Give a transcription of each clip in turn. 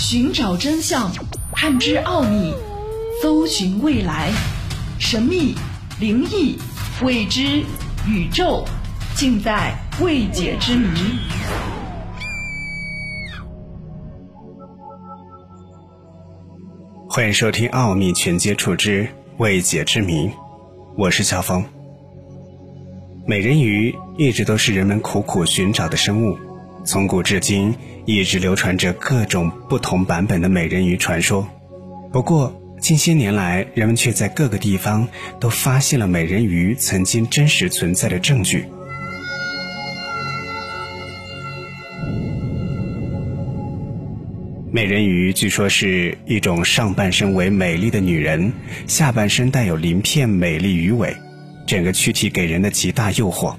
寻找真相，探知奥秘，搜寻未来，神秘、灵异、未知、宇宙，尽在未解之谜。欢迎收听《奥秘全接触之未解之谜》，我是小峰。美人鱼一直都是人们苦苦寻找的生物，从古至今一直流传着各种不同版本的美人鱼传说。不过近些年来，人们却在各个地方都发现了美人鱼曾经真实存在的证据。美人鱼据说是一种上半身为美丽的女人，下半身带有鳞片美丽鱼尾，整个躯体给人的极大诱惑。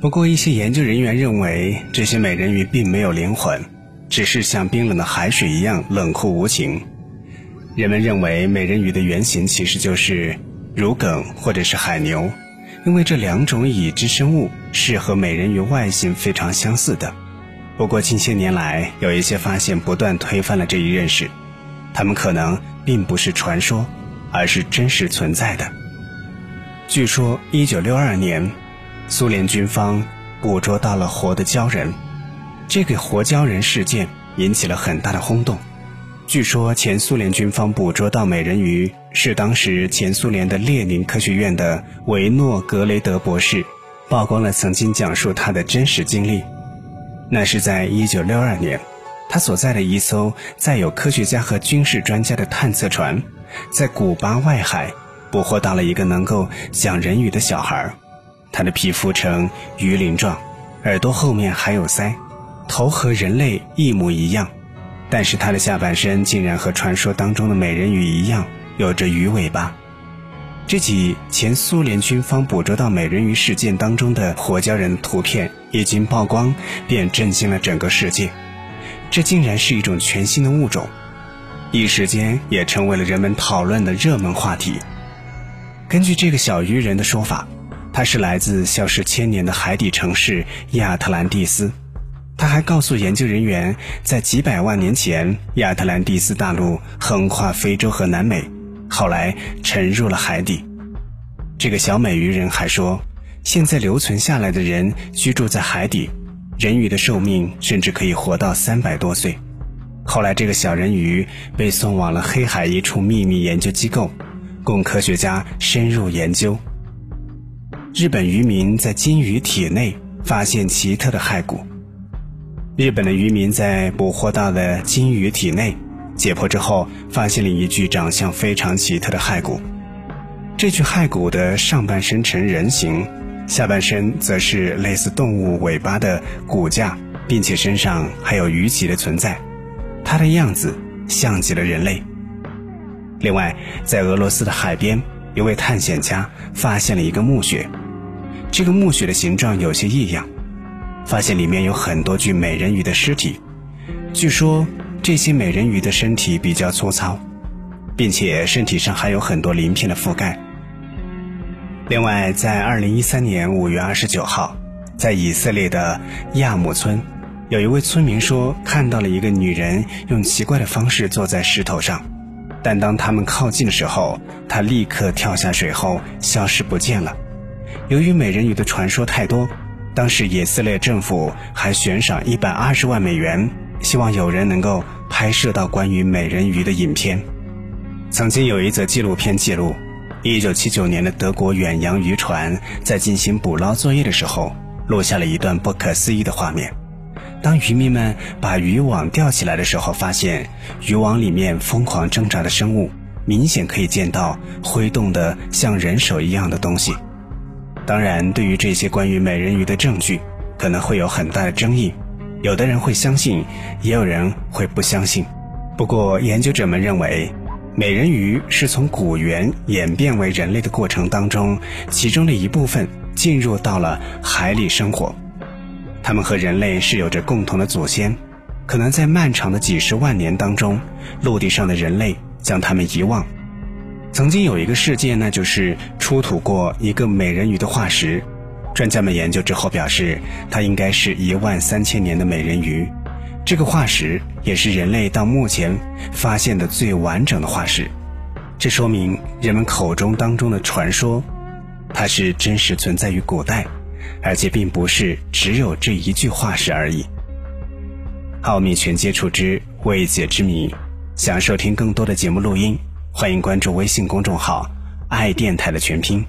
不过，一些研究人员认为这些美人鱼并没有灵魂，只是像冰冷的海水一样冷酷无情。人们认为美人鱼的原型其实就是乳梗或者是海牛，因为这两种已知生物是和美人鱼外形非常相似的。不过近些年来，有一些发现不断推翻了这一认识，它们可能并不是传说，而是真实存在的。据说，一九六二年，苏联军方捕捉到了活的鲛人，这个活鲛人事件引起了很大的轰动。据说，前苏联军方捕捉到美人鱼，是当时前苏联的列宁科学院的维诺格雷德博士曝光了曾经讲述他的真实经历。那是在一九六二年，他所在的一艘载有科学家和军事专家的探测船，在古巴外海捕获到了一个能够讲人语的小孩。他的皮肤呈鱼鳞状，耳朵后面还有鳃，头和人类一模一样，但是他的下半身竟然和传说当中的美人鱼一样，有着鱼尾巴。这起前苏联军方捕捉到美人鱼事件当中的活鲛人图片一经曝光，便震惊了整个世界。这竟然是一种全新的物种，一时间也成为了人们讨论的热门话题。根据这个小鱼人的说法，他是来自消失千年的海底城市亚特兰蒂斯。他还告诉研究人员，在几百万年前，亚特兰蒂斯大陆横跨非洲和南美。后来沉入了海底。这个小美鱼人还说，现在留存下来的人居住在海底，人鱼的寿命甚至可以活到三百多岁。后来，这个小人鱼被送往了黑海一处秘密研究机构，供科学家深入研究。日本渔民在金鱼体内发现奇特的骸骨。日本的渔民在捕获到的金鱼体内。解剖之后，发现了一具长相非常奇特的骸骨。这具骸骨的上半身呈人形，下半身则是类似动物尾巴的骨架，并且身上还有鱼鳍的存在。它的样子像极了人类。另外，在俄罗斯的海边，一位探险家发现了一个墓穴，这个墓穴的形状有些异样，发现里面有很多具美人鱼的尸体。据说。这些美人鱼的身体比较粗糙，并且身体上还有很多鳞片的覆盖。另外，在二零一三年五月二十九号，在以色列的亚姆村，有一位村民说看到了一个女人用奇怪的方式坐在石头上，但当他们靠近的时候，他立刻跳下水后消失不见了。由于美人鱼的传说太多，当时以色列政府还悬赏一百二十万美元。希望有人能够拍摄到关于美人鱼的影片。曾经有一则纪录片记录，1979年的德国远洋渔船在进行捕捞作业的时候，录下了一段不可思议的画面。当渔民们把渔网吊起来的时候，发现渔网里面疯狂挣扎的生物，明显可以见到挥动的像人手一样的东西。当然，对于这些关于美人鱼的证据，可能会有很大的争议。有的人会相信，也有人会不相信。不过，研究者们认为，美人鱼是从古猿演变为人类的过程当中，其中的一部分进入到了海里生活。它们和人类是有着共同的祖先，可能在漫长的几十万年当中，陆地上的人类将他们遗忘。曾经有一个事件，那就是出土过一个美人鱼的化石。专家们研究之后表示，它应该是一万三千年的美人鱼。这个化石也是人类到目前发现的最完整的化石，这说明人们口中当中的传说，它是真实存在于古代，而且并不是只有这一句话是而已。奥秘全接触之未解之谜，想收听更多的节目录音，欢迎关注微信公众号“爱电台”的全拼。